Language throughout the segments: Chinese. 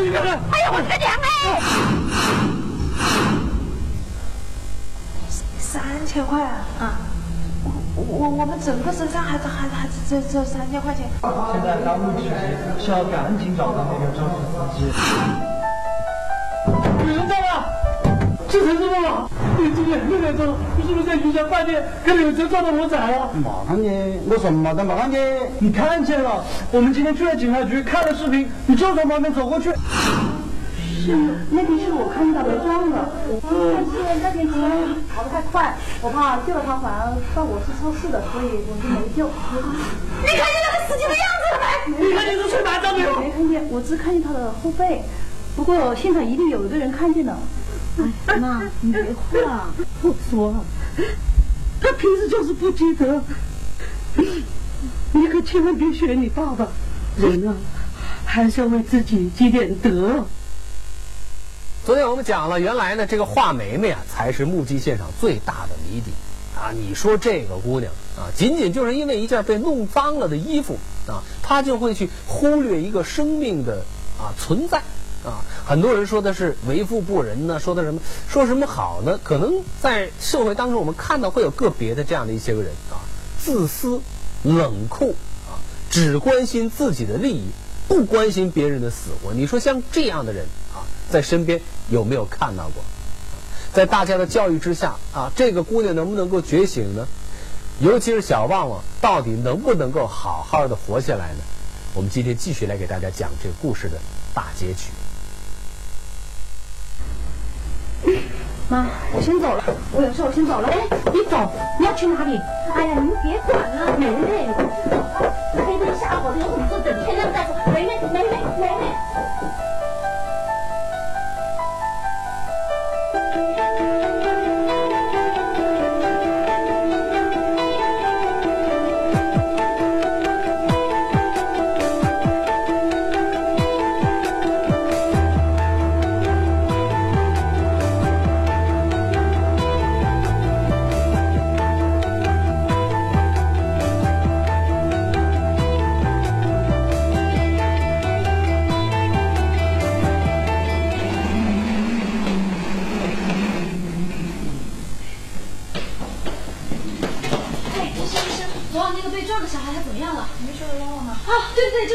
哎呀，我的娘哎！三千块啊！啊，我我我们整个身上还还还只只有三千块钱。现在当务之急是要赶紧找到那个肇事司机。有人在吗？是陈师傅吗？今天六点钟，你是不是在云霞饭店跟柳车撞到火仔了？没看见，我什么都没看见。你看见了？我们今天去了警察局看了视频，你就从旁边走过去。是，那天是我看到的撞的。但是那天车跑得太快，我怕救了他反而算我是肇事的，所以我就没救。你看见那个司机的样子了没？你看见他吹麻将没有？没看见，我只看见他的后背。不过现场一定有一个人看见了。哎，妈，你别哭了。我说，他平时就是不积德。你可千万别学你爸爸，人啊，还是要为自己积点德。昨天我们讲了，原来呢，这个画梅梅啊，才是目击现场最大的谜底啊！你说这个姑娘啊，仅仅就是因为一件被弄脏了的衣服啊，她就会去忽略一个生命的啊存在啊！很多人说的是为富不仁呢，说的什么说什么好呢？可能在社会当中，我们看到会有个别的这样的一些个人啊，自私、冷酷啊，只关心自己的利益，不关心别人的死活。你说像这样的人啊，在身边有没有看到过？在大家的教育之下啊，这个姑娘能不能够觉醒呢？尤其是小旺旺，到底能不能够好好的活下来呢？我们今天继续来给大家讲这个故事的大结局。妈，我先走了，我有事，我先走了。哎，你走，你要去哪里？哎呀，你别管了，梅梅，黑灯瞎火的，有什么事整天那么在说。梅梅，梅梅。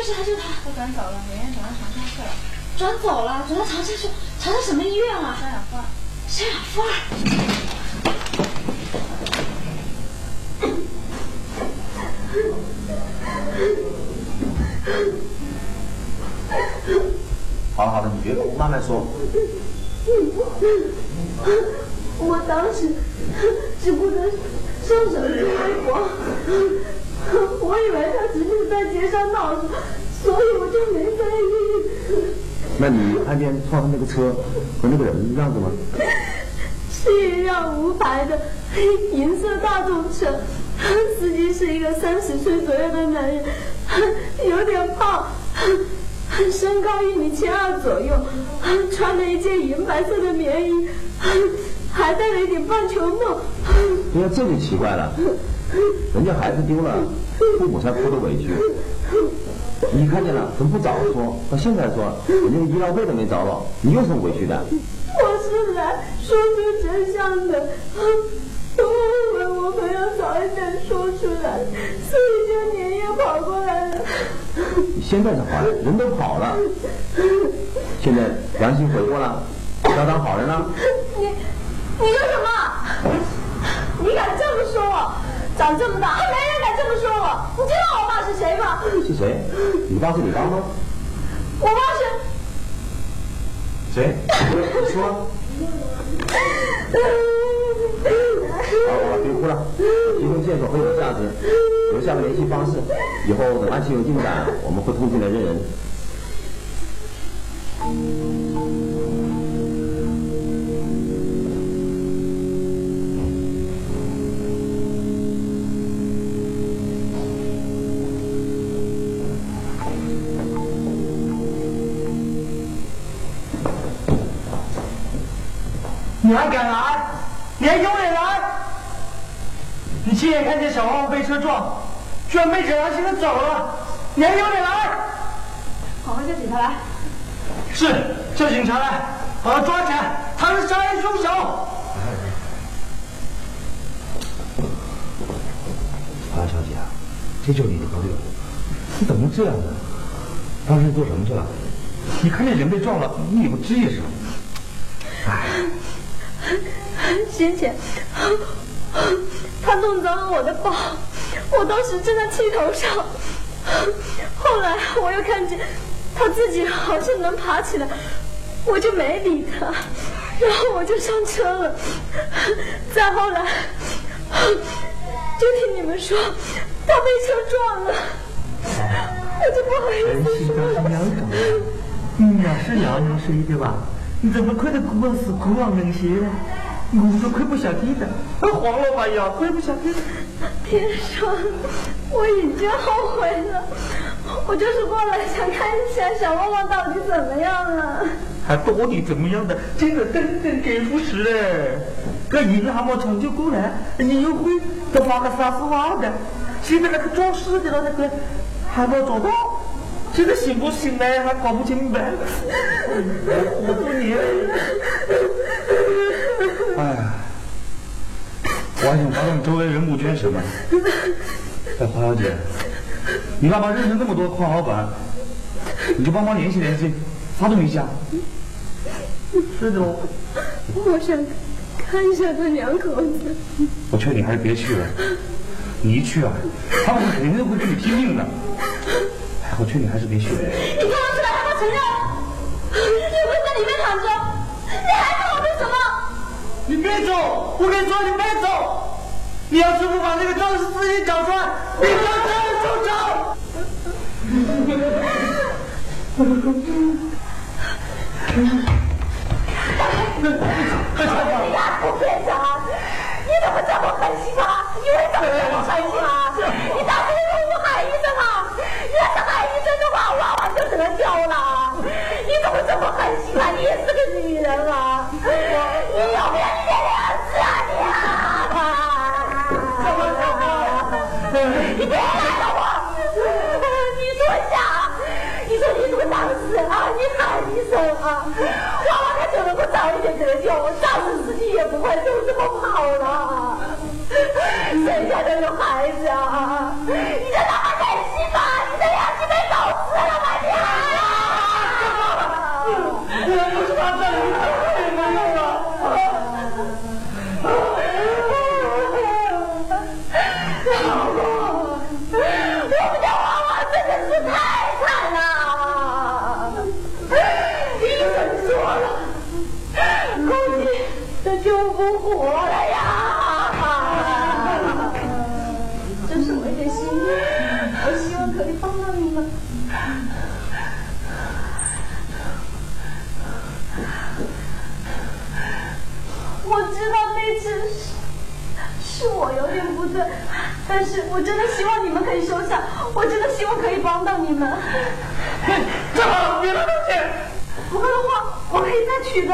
是他，就是他。他转走了，圆圆转到长沙去了。转走了，转到长沙去，长沙什么医院啊？三氧化二。三氧化二。好了好了，你别哭，慢慢说。我当时只顾着上手机微博，我以为他只是在街上闹事，所以我就没在意。那你看见撞上那个车和那个人样子吗？是一辆无牌的银色大众车，司机是一个三十岁左右的男人，有点胖，身高一米七二左右，穿了一件银白色的棉衣，还戴了一顶棒球帽。对呀，这就奇怪了，人家孩子丢了，父母才哭的委屈。你看见了，怎么不早说？到现在说，人家医疗费都没着落，你有什么委屈的？我是来说出真相的，我后悔我们要早一点说出来，所以就连夜跑过来了。你现在才好了，人都跑了，现在良心悔过了，要当好人了。你你说什么？你敢这么说我？长这么大还没人敢这么说我。你知道我爸是谁吗？是谁？你爸是你爸吗？我爸是。谁？你说。好，好了，别哭了，提供线索很有价值，留下个联系方式，以后等案情有进展，我们会通知来认人。你还敢来？你还有脸来？你亲眼看见小王被车撞，居然昧着良心的走了，你还有脸来？好好叫警察来。是，叫警察来，把他抓起来，他是杀人凶手。华小姐，这就是你的朋友，你怎么这样呢？当时你做什么去了？你看见人被撞了，你也不吱一声。哎，先前他弄脏了我的包，我当时正在气头上，后来我又看见他自己好像能爬起来，我就没理他，然后我就上车了。再后来，就听你们说他被车撞了，我就不好意思说了。你呀是娘娘生的吧？你怎么看到姑是姑王能写呢？我都亏不想听了，黄老板呀，亏不想听了。天双，我已经后悔了，我就是过来想看一下小旺旺到底怎么样了。还到底怎么样的？真的真正给不是嘞。这一个还没抢救过来，你又会都发个三四万的。现在那个肇事的了，那个还没找到，现在醒不醒呢？还搞不清白。好多年。哎呀，我还想知道你周围人募捐什么。哎，黄小姐，你爸爸认识那么多矿老板，你就帮忙联系联系，发动一下。是的，我想看一下他两口子。我劝你还是别去了，你一去啊，他们肯定会跟你拼命的。哎，我劝你还是别去。你看我出来还不承认？你不是在里面躺着？你还问我为什么？你别走！我跟你说，你别走！你要是不把那个肇事司机找出来，你就这样受伤。你呀，不一点得救，肇事司机也不会就这么跑了。谁家都有孩子啊！你就那么忍心吗，你的良心被狗吃了吧你啊！我不是他这估计都救不活了呀。这是我一点心意，我希望可以帮到你们。我知道那次是是我有点不对，但是我真的希望你们可以收下，我真的希望可以帮到你们。这好，别乱动气。不够的话，我可以再取的。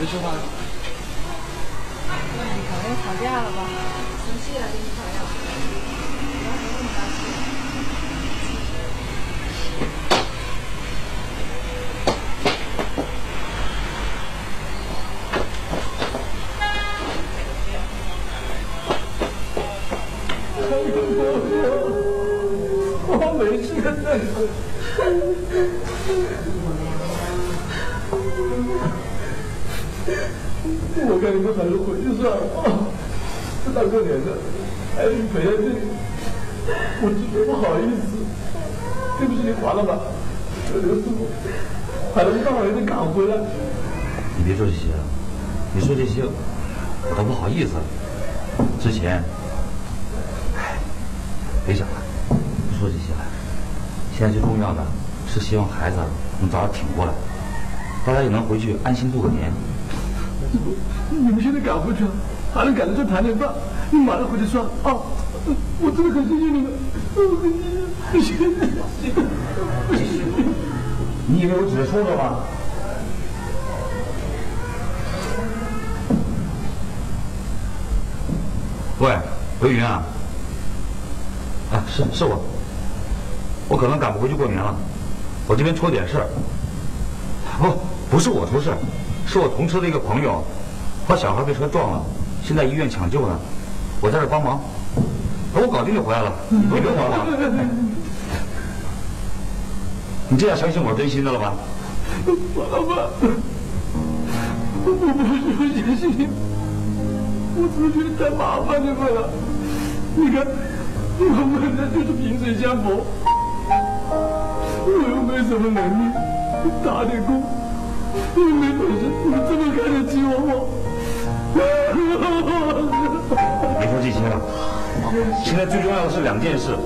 别说话。吵架了吧？生气了，跟你吵架。我没事过年的，还得陪下去，我真的不好意思。对不起你华老板，刘师傅，还能大儿子赶回来。你别说这些了，你说这些，我都不好意思了。之前，哎，别想了，不说这些了。现在最重要的是希望孩子能早点挺过来，大家也能回去安心度个年。你们现在赶回去，还能赶得上谈点饭？你马上回去算啊！我真的很谢谢你们，谢谢你。你以为我只是说说吗？喂，刘云啊，啊，是是我，我可能赶不回去过年了，我这边出了点事儿。不，不是我出事，是我同车的一个朋友，把小孩被车撞了，现在医院抢救呢，我在这帮忙，等我搞定就回来了，你别慌了。你这样相信我是真心的了吧？王老板，我不是不相信你，我只是觉得太麻烦你们了。你看，我们这就是萍水相逢，我又没什么能力，打点工，又没本事，你这么看得起我我？别说这些了，现在最重要的是两件事，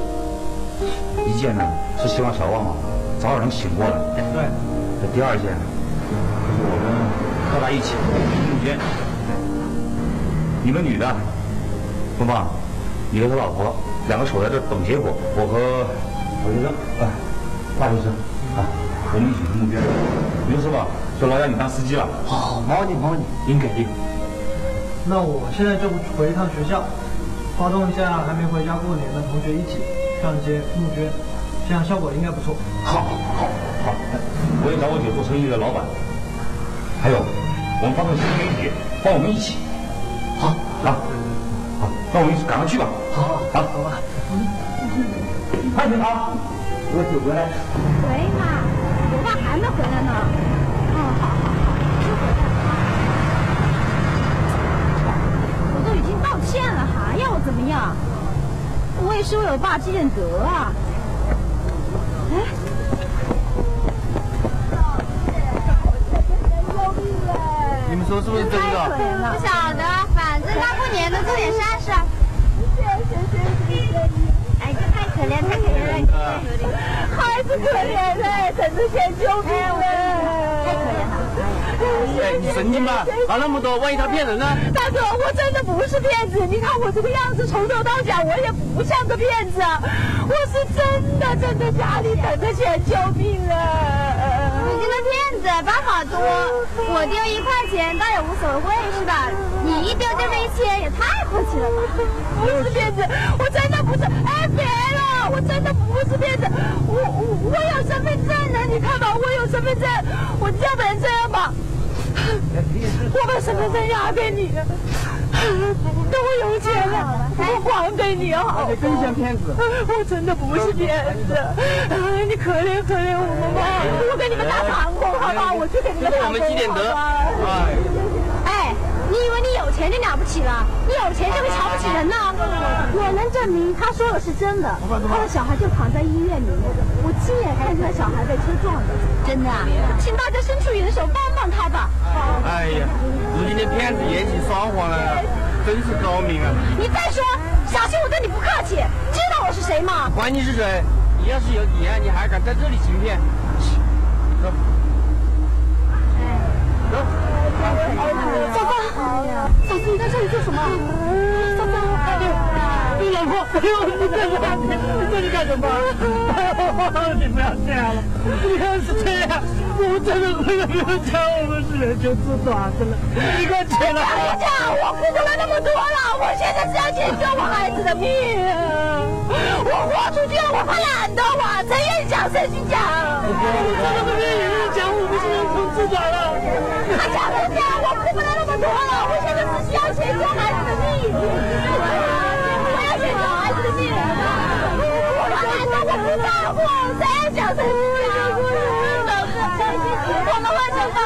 一件呢是希望小旺旺早点能醒过来。对。这第二件，就是我们和他一起募捐。你们女的，芳芳，你和他老婆两个守在这等结果。我和小学生，哎，大学生，啊，我们一起去募捐。刘师傅，说老杨你当司机了。好，毛你毛你，您给力。那我现在就回一趟学校，发动一下还没回家过年的同学一起上街募捐，这样效果应该不错。好，好，好。我也找我姐做生意的老板，还有我们发动新媒体，帮我们一起。好，啊，好，那我们赶快去吧。好，好，走吧。潘警察，我姐回来。喂，妈，我爸还没回来呢。嗯，好好好，就回来了。我都已经道歉了，还要我怎么样？我也是为我爸积点德啊。哎。你们说是不是真的？不晓得，反正大过年的做点善事。哎，这太可怜，太可怜了，孩子可怜嘞，等着钱救命嘞！太可怜了。哎，你神经吧？搞那么多，万一他骗人呢？大哥，我真的不是骗子，你看我这个样子，从头到脚我也不像个骗子，我是真的真的家里等着钱救命啊。你这个骗子办法多，我丢一块钱倒也无所谓是吧？你一丢丢这一千也太客气了吧？不是骗子，我真的不是。哎，别了，我真的不是骗子，我我我有身份证呢，你看吧，我有身份证，我要不然这样吧，我把身份证押给你，等我有钱了，我还给你好。你更像骗子。我真的不是骗子，你可怜可怜我们吧，我给你们打长工，好吧，我去给你们打工。我们积点德。哎。哎，你以为你有钱就了不起了？你有钱就会瞧不起人呢？我能证明他说的是真的，他的小孩就躺在医院里面，我亲眼看见他小孩被车撞的，真的啊！请大家伸出援手帮帮他吧。哎呀，如今的骗子演起双簧来了，真是高明啊！你再说，小心我对你不客气。知道我是谁吗？管你是谁，你要是有底啊，你还敢在这里行骗？走。走。嫂子，嫂子，你在这里做什么？嫂子，你老婆，哎呦，你在这，你在这干什么？你不要这样了，你要是这样，我们真的为了刘家，我们是人就做短的了，你快起来！刘家，我付出了那么多了，我现在是要解救我孩子的命，我豁出去了，我还懒得，我谁愿意讲谁去讲，我不是人从自找了。他讲人家，我付不了，我现在只需要解救孩子的命，我要解救孩子的命，我懒得，我不在乎，谁爱讲谁去讲，我们会成功。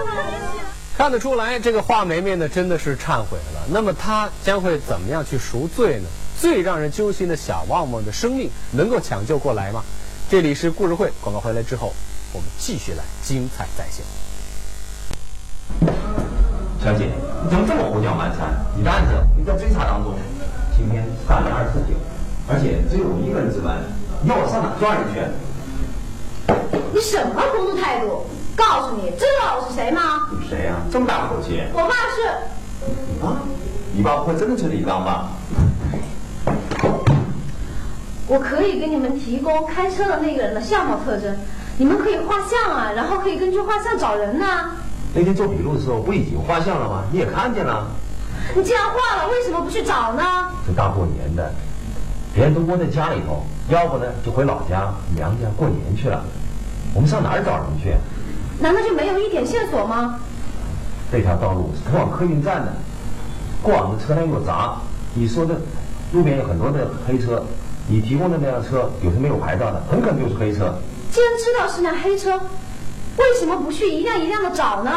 看得出来，这个画梅梅呢，真的是忏悔了。那么她将会怎么样去赎罪呢？最让人揪心的小旺旺的生命能够抢救过来吗？这里是故事会，广告回来之后，我们继续来精彩再现。小姐，你怎么这么胡搅蛮缠？你的案子你在追查当中，今天犯了二次酒，而且只有我一个人值班，你要我上哪抓人去？你什么工作态度？告诉你，知道我是谁吗？谁呀、这么大口气？我爸是。啊？你爸不会真的是李刚吧？我可以给你们提供开车的那个人的相貌特征，你们可以画像啊，然后可以根据画像找人呐、那天做笔录的时候不已经画像了吗？你也看见了。你既然画了，为什么不去找呢？这大过年的，别人都窝在家里头，要不呢就回老家娘家过年去了。我们上哪儿找人去？难道就没有一点线索吗？这条道路是通往客运站的，过往的车辆又杂。你说的路边有很多的黑车，你提供的那辆车有时没有牌照的，很可能就是黑车。既然知道是辆黑车，为什么不去一辆一辆的找呢？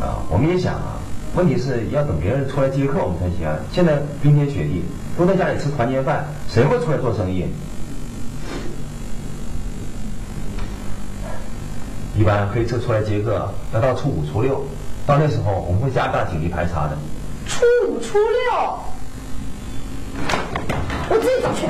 啊，我们也想啊，问题是要等别人出来接客我们才行啊。现在冰天雪地，都在家里吃团年饭，谁会出来做生意？一般黑车出来接客要到初五、初六，到那时候我们会加大警力排查的。初五、初六，我自己走去。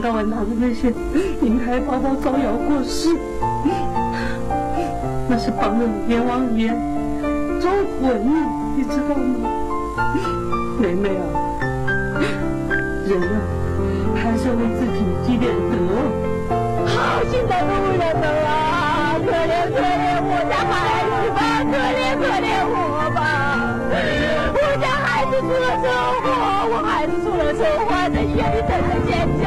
到晚拿着那些名牌包包招摇过市，那是帮着阎王爷招魂，你知道吗？妹妹啊，人啊，还是要为自己积点德。好心的路人们啊，可怜可怜我家孩子吧，可怜可怜我吧！我家孩子出了车祸，我孩子出了车祸，在医院里等着抢救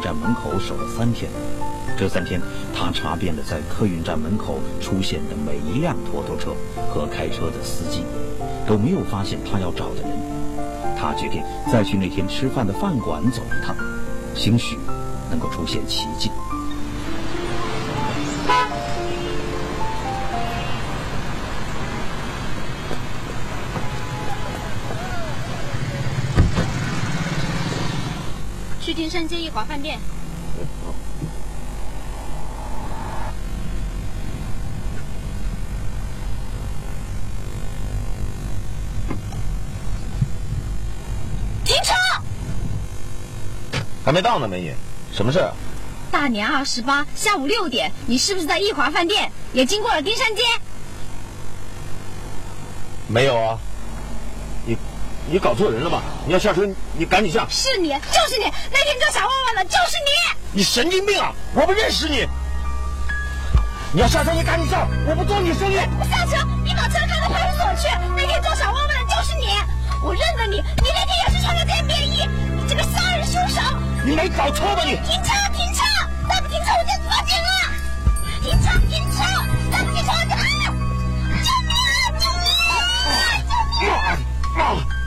站门口守了三天。这三天，他查遍了在客运站门口出现的每一辆拖拖车和开车的司机，都没有发现他要找的人。他决定再去那天吃饭的饭馆走一趟，兴许能够出现奇迹。去金山街一华饭店。停车！还没到呢，美女，什么事儿？大年二十八下午六点，你是不是在益华饭店？也经过了丁山街？没有啊。你，搞错人了吧？你要下车，你赶紧下。是你，就是你，那天叫小旺旺的就是你。你神经病啊！我不认识你。你要下车，你赶紧下，我不做你生意。我下车，你把车开到派出所去。那天叫小旺旺的就是你，我认得你，你那天也是穿了件便衣，你这个杀人凶手。你没搞错吧你？停车，停车！再不停车，我就报警了！停车，停车！再不停车，我就啊！救命啊！救命啊！救命！怪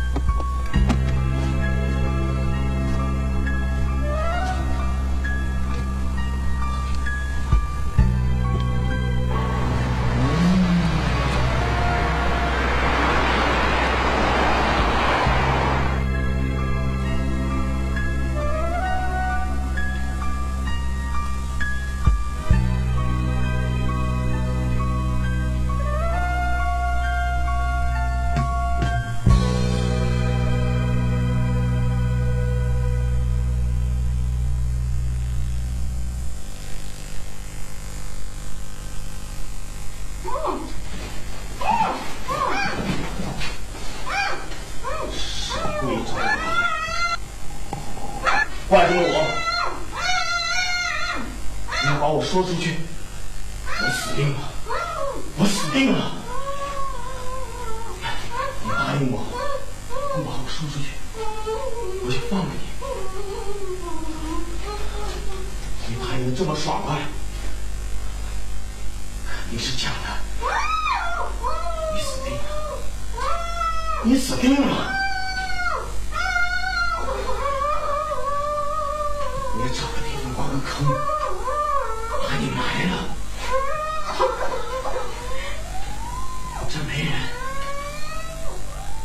要把我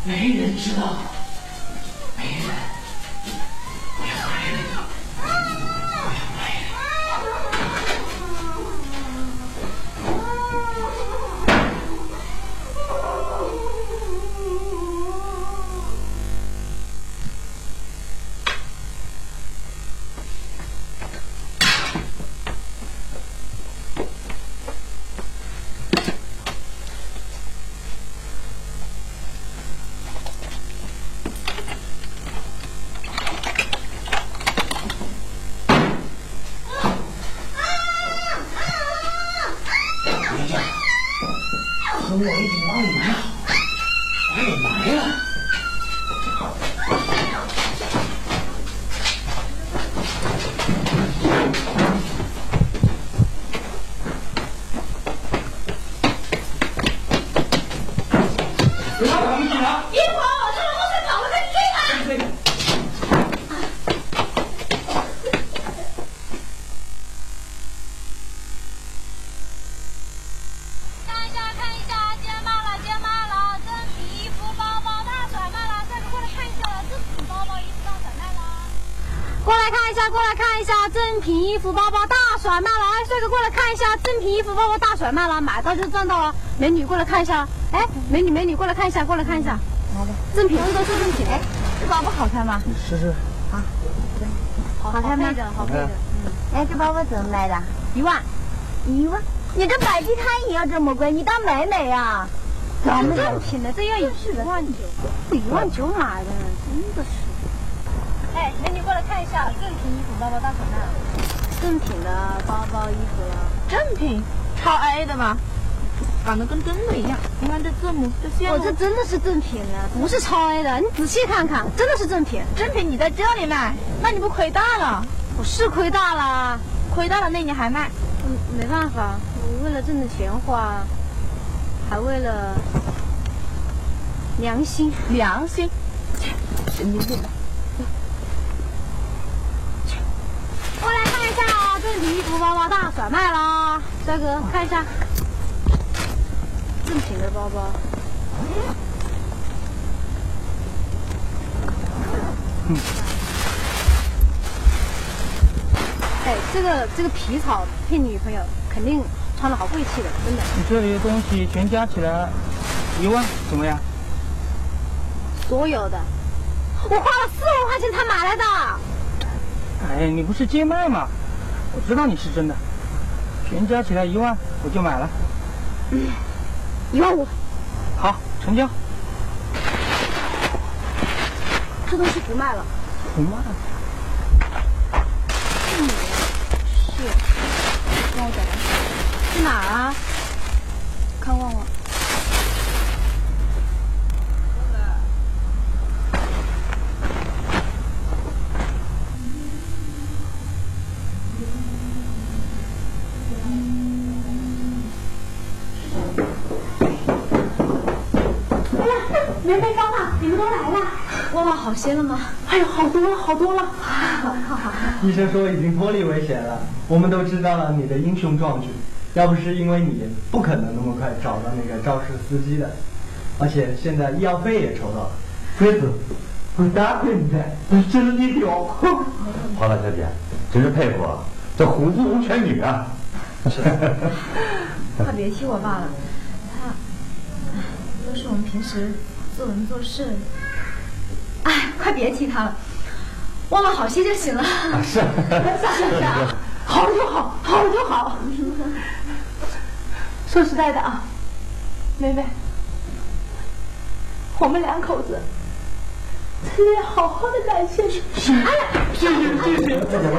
没人知道，过来看一下，正品衣服包包大甩卖了，买到就赚到了。美女过来看一下，哎，美女美女过来看一下，过来看一下，正品，都是正品。哎，这包包好看吗？你试试。好看吗？好看。嗯，哎，这包包怎么卖的？一万，一万？你这摆地摊也要这么贵？你当美美呀？咱们正品的，这要一万九，一万九买的，真的是。哎，美女过来看一下，正品衣服包包大甩卖了。正品的包包衣服了。正品，超 A 的吧？长得跟真的一样。你看这字母，这线我这真的是正品的，不是超 A 的。你仔细看看，真的是正品。正品你在这里卖，那你不亏大了？我是亏大了，亏大了，那你还卖？嗯，没办法，我为了挣的钱花，还为了良心。良心，神经病！过来看一衣服包包大甩卖啦！帅哥，看一下正品的包包。哎，这个这个皮草配女朋友，肯定穿的好贵气的，真的。你这里的东西全加起来一万，怎么样？所有的，我花了四万块钱才买来的。哎，你不是贱卖吗？我知道你是真的，全加起来一万，我就买了。一万五，好，成交。这东西不卖了。不卖。是，帮我找找。去哪儿啊？看旺旺。梅梅、芳芳，你们都来了。旺旺好些了吗？哎呦，好多了，好多了。好好好。医生说已经脱离危险了，我们都知道了你的英雄壮举。要不是因为你，不可能那么快找到那个肇事司机的。而且现在医药费也筹到了。飞子，我大亏你了，真是你屌！华大小姐，真是佩服啊，这虎父无犬女啊！快别提我爸了，他都是我们平时做人做事。哎，快别提他了，忘了好些就行了。是，是啊，好了就好，好了就好。说实在的啊，妹妹，我们两口子真的要好好的感谢你。哎呀，谢谢谢谢，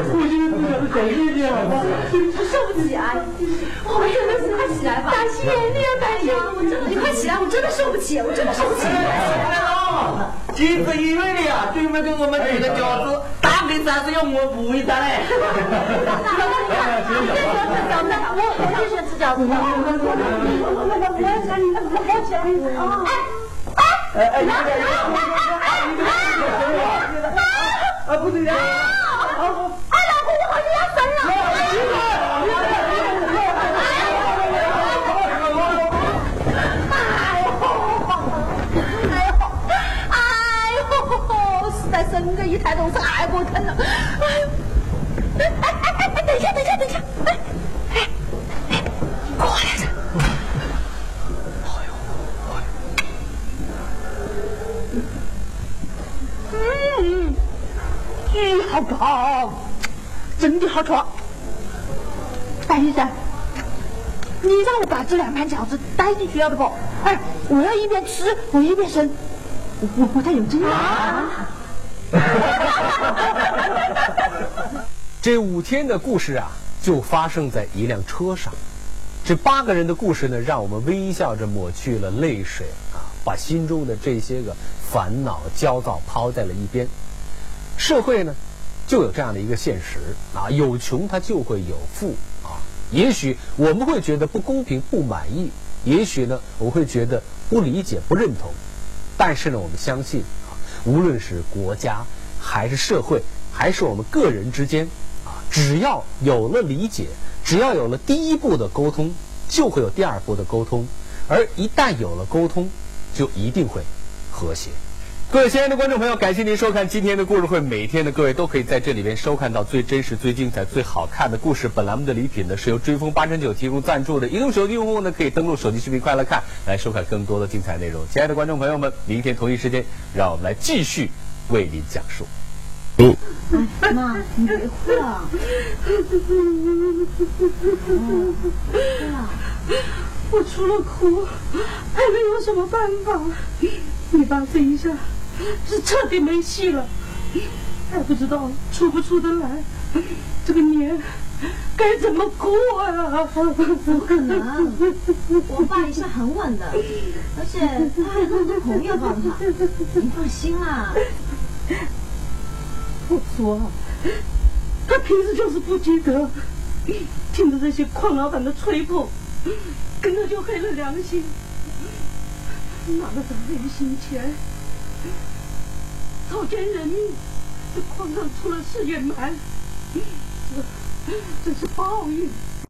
父亲自小的感谢谢了。受不起啊！我们真的是快起来吧！感谢你啊，感谢我真的，你快起来！我真的受不起，我真的受不起。今次因为你啊，专门给我们这个饺子打给咱是要我补一餐嘞。我我就喜欢吃饺子。我我我我要想你，那我好想你啊！哎哎哎哎哎！啊，不对呀！哎，老公，我好像要生了！在生个一抬头太过疼了，哎呦！哎哎哎哎，等一下，等一下，等一下，哎哎哎，过来着。嗯，嗯，好饱，真的好爽。白医生，你让我把这两盘饺子带进去要不？哎，我要一边吃我一边生，我我不太有经验啊。这五天的故事啊，就发生在一辆车上。这八个人的故事呢，让我们微笑着抹去了泪水啊，把心中的这些个烦恼、焦躁抛在了一边。社会呢，就有这样的一个现实啊，有穷它就会有富啊。也许我们会觉得不公平、不满意，也许呢，我会觉得不理解、不认同。但是呢，我们相信。无论是国家，还是社会，还是我们个人之间，啊，只要有了理解，只要有了第一步的沟通，就会有第二步的沟通，而一旦有了沟通，就一定会和谐。各位亲爱的观众朋友，感谢您收看今天的故事会。每天的各位都可以在这里边收看到最真实、最精彩、最好看的故事。本栏目的礼品呢是由追风八珍酒提供赞助的。移动手机用户呢可以登录手机视频快乐看，来收看更多的精彩内容。亲爱的观众朋友们，明天同一时间，让我们来继续为您讲述。哎，妈，你别哭了。我除了哭，还能有什么办法？你爸这一下是彻底没戏了，还不知道出不出得来，这个年该怎么过呀？不可能，我爸一向很稳的，而且他还有那么多朋友帮他，你放心啦。我说，他平时就是不积德，听着这些矿老板的吹捧，跟着就黑了良心。哪个在人心前，草菅人命，这矿上出了事也瞒，这这是报应。